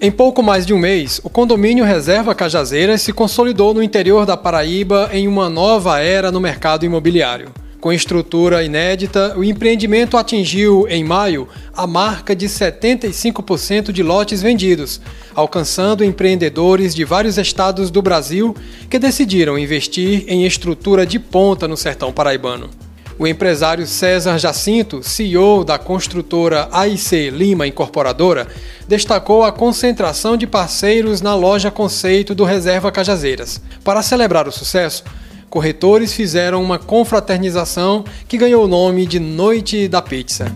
Em pouco mais de um mês, o condomínio Reserva Cajazeiras se consolidou no interior da Paraíba em uma nova era no mercado imobiliário. Com estrutura inédita, o empreendimento atingiu, em maio, a marca de 75% de lotes vendidos, alcançando empreendedores de vários estados do Brasil que decidiram investir em estrutura de ponta no sertão paraibano. O empresário César Jacinto, CEO da construtora AIC Lima Incorporadora, destacou a concentração de parceiros na loja conceito do Reserva Cajazeiras. Para celebrar o sucesso, corretores fizeram uma confraternização que ganhou o nome de Noite da Pizza.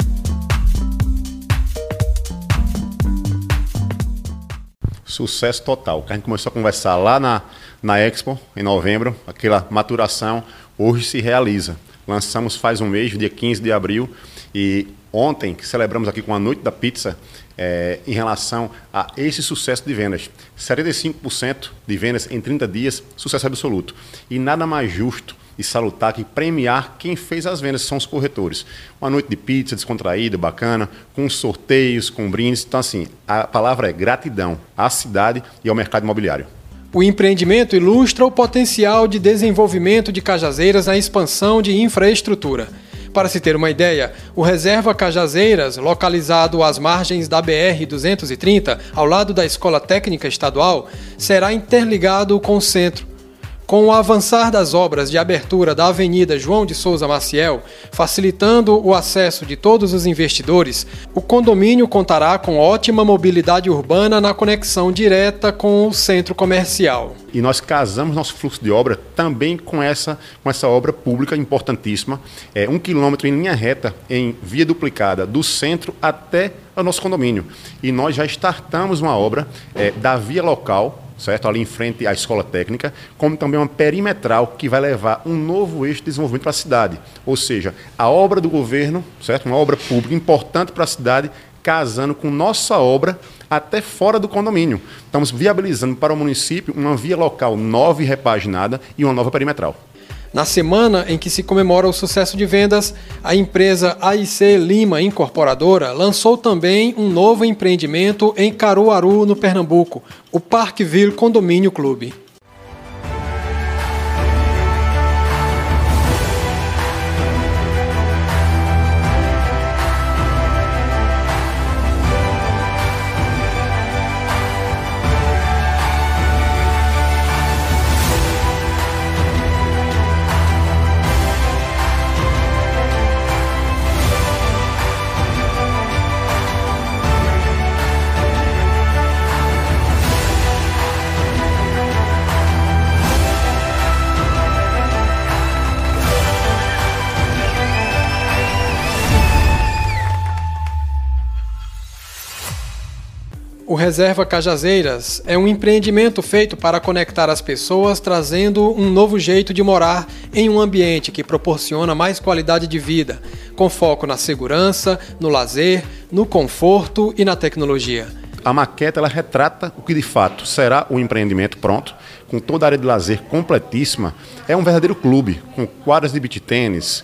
Sucesso total. A gente começou a conversar lá na, na Expo, em novembro, aquela maturação, hoje se realiza. Lançamos faz um mês, dia 15 de abril, e ontem celebramos aqui com a Noite da Pizza é, em relação a esse sucesso de vendas. 75% de vendas em 30 dias, sucesso absoluto. E nada mais justo e salutar que premiar quem fez as vendas, são os corretores. Uma noite de pizza descontraída, bacana, com sorteios, com brindes. Então, assim, a palavra é gratidão à cidade e ao mercado imobiliário. O empreendimento ilustra o potencial de desenvolvimento de Cajazeiras na expansão de infraestrutura. Para se ter uma ideia, o Reserva Cajazeiras, localizado às margens da BR-230, ao lado da Escola Técnica Estadual, será interligado com o centro, com o avançar das obras de abertura da Avenida João de Souza Maciel, facilitando o acesso de todos os investidores, o condomínio contará com ótima mobilidade urbana na conexão direta com o centro comercial. E nós casamos nosso fluxo de obra também com essa, com essa obra pública importantíssima, é um quilômetro em linha reta, em via duplicada, do centro até o nosso condomínio. E nós já startamos uma obra é, da via local certo? Ali em frente à escola técnica, como também uma perimetral que vai levar um novo eixo de desenvolvimento para a cidade. Ou seja, a obra do governo, certo? Uma obra pública importante para a cidade, casando com nossa obra até fora do condomínio. Estamos viabilizando para o município uma via local nova e repaginada e uma nova perimetral. Na semana em que se comemora o sucesso de vendas, a empresa AIC Lima Incorporadora lançou também um novo empreendimento em Caruaru, no Pernambuco, o Parkville Condomínio Clube. O Reserva Cajazeiras é um empreendimento feito para conectar as pessoas, trazendo um novo jeito de morar em um ambiente que proporciona mais qualidade de vida, com foco na segurança, no lazer, no conforto e na tecnologia. A maqueta ela retrata o que de fato será o empreendimento pronto, com toda a área de lazer completíssima. É um verdadeiro clube, com quadras de beach tênis,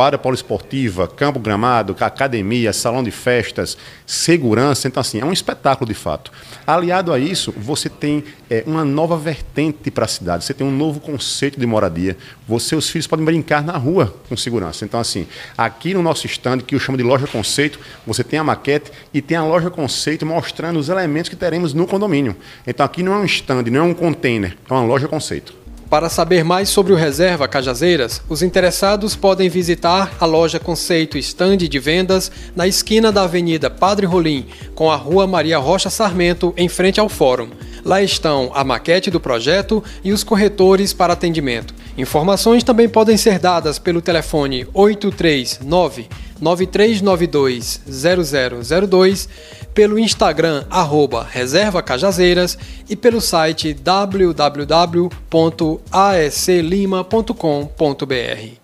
quadra poliesportiva, campo gramado, academia, salão de festas, segurança. Então, assim, é um espetáculo de fato. Aliado a isso, você tem é, uma nova vertente para a cidade, você tem um novo conceito de moradia. Você, os filhos podem brincar na rua com segurança. Então, assim, aqui no nosso stand, que eu chamo de loja conceito, você tem a maquete e tem a loja conceito mostrando os elementos que teremos no condomínio. Então, aqui não é um stand, não é um container, é uma loja conceito. Para saber mais sobre o Reserva Cajazeiras, os interessados podem visitar a loja Conceito Stand de Vendas na esquina da Avenida Padre Rolim, com a Rua Maria Rocha Sarmento, em frente ao Fórum. Lá estão a maquete do projeto e os corretores para atendimento. Informações também podem ser dadas pelo telefone 839 9392 0002, pelo Instagram arroba Reserva Cajazeiras e pelo site www.asclima.com.br.